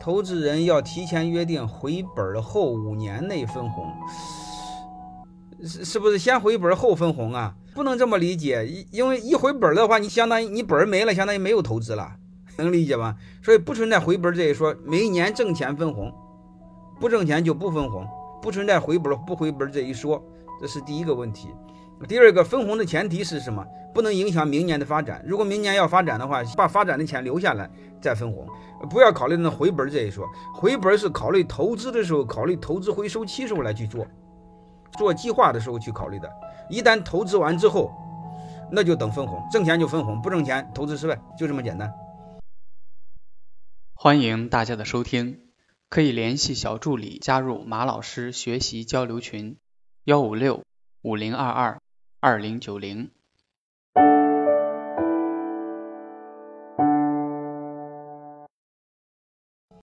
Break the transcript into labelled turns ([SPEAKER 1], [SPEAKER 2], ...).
[SPEAKER 1] 投资人要提前约定回本后五年内分红，是是不是先回本后分红啊？不能这么理解，因为一回本的话，你相当于你本没了，相当于没有投资了，能理解吗？所以不存在回本这一说，每一年挣钱分红，不挣钱就不分红，不存在回本不回本这一说，这是第一个问题。第二个分红的前提是什么？不能影响明年的发展。如果明年要发展的话，把发展的钱留下来再分红，不要考虑那回本这一说。回本是考虑投资的时候，考虑投资回收期时候来去做，做计划的时候去考虑的。一旦投资完之后，那就等分红，挣钱就分红，不挣钱投资失败，就这么简单。
[SPEAKER 2] 欢迎大家的收听，可以联系小助理加入马老师学习交流群：幺五六五零二二二零九零。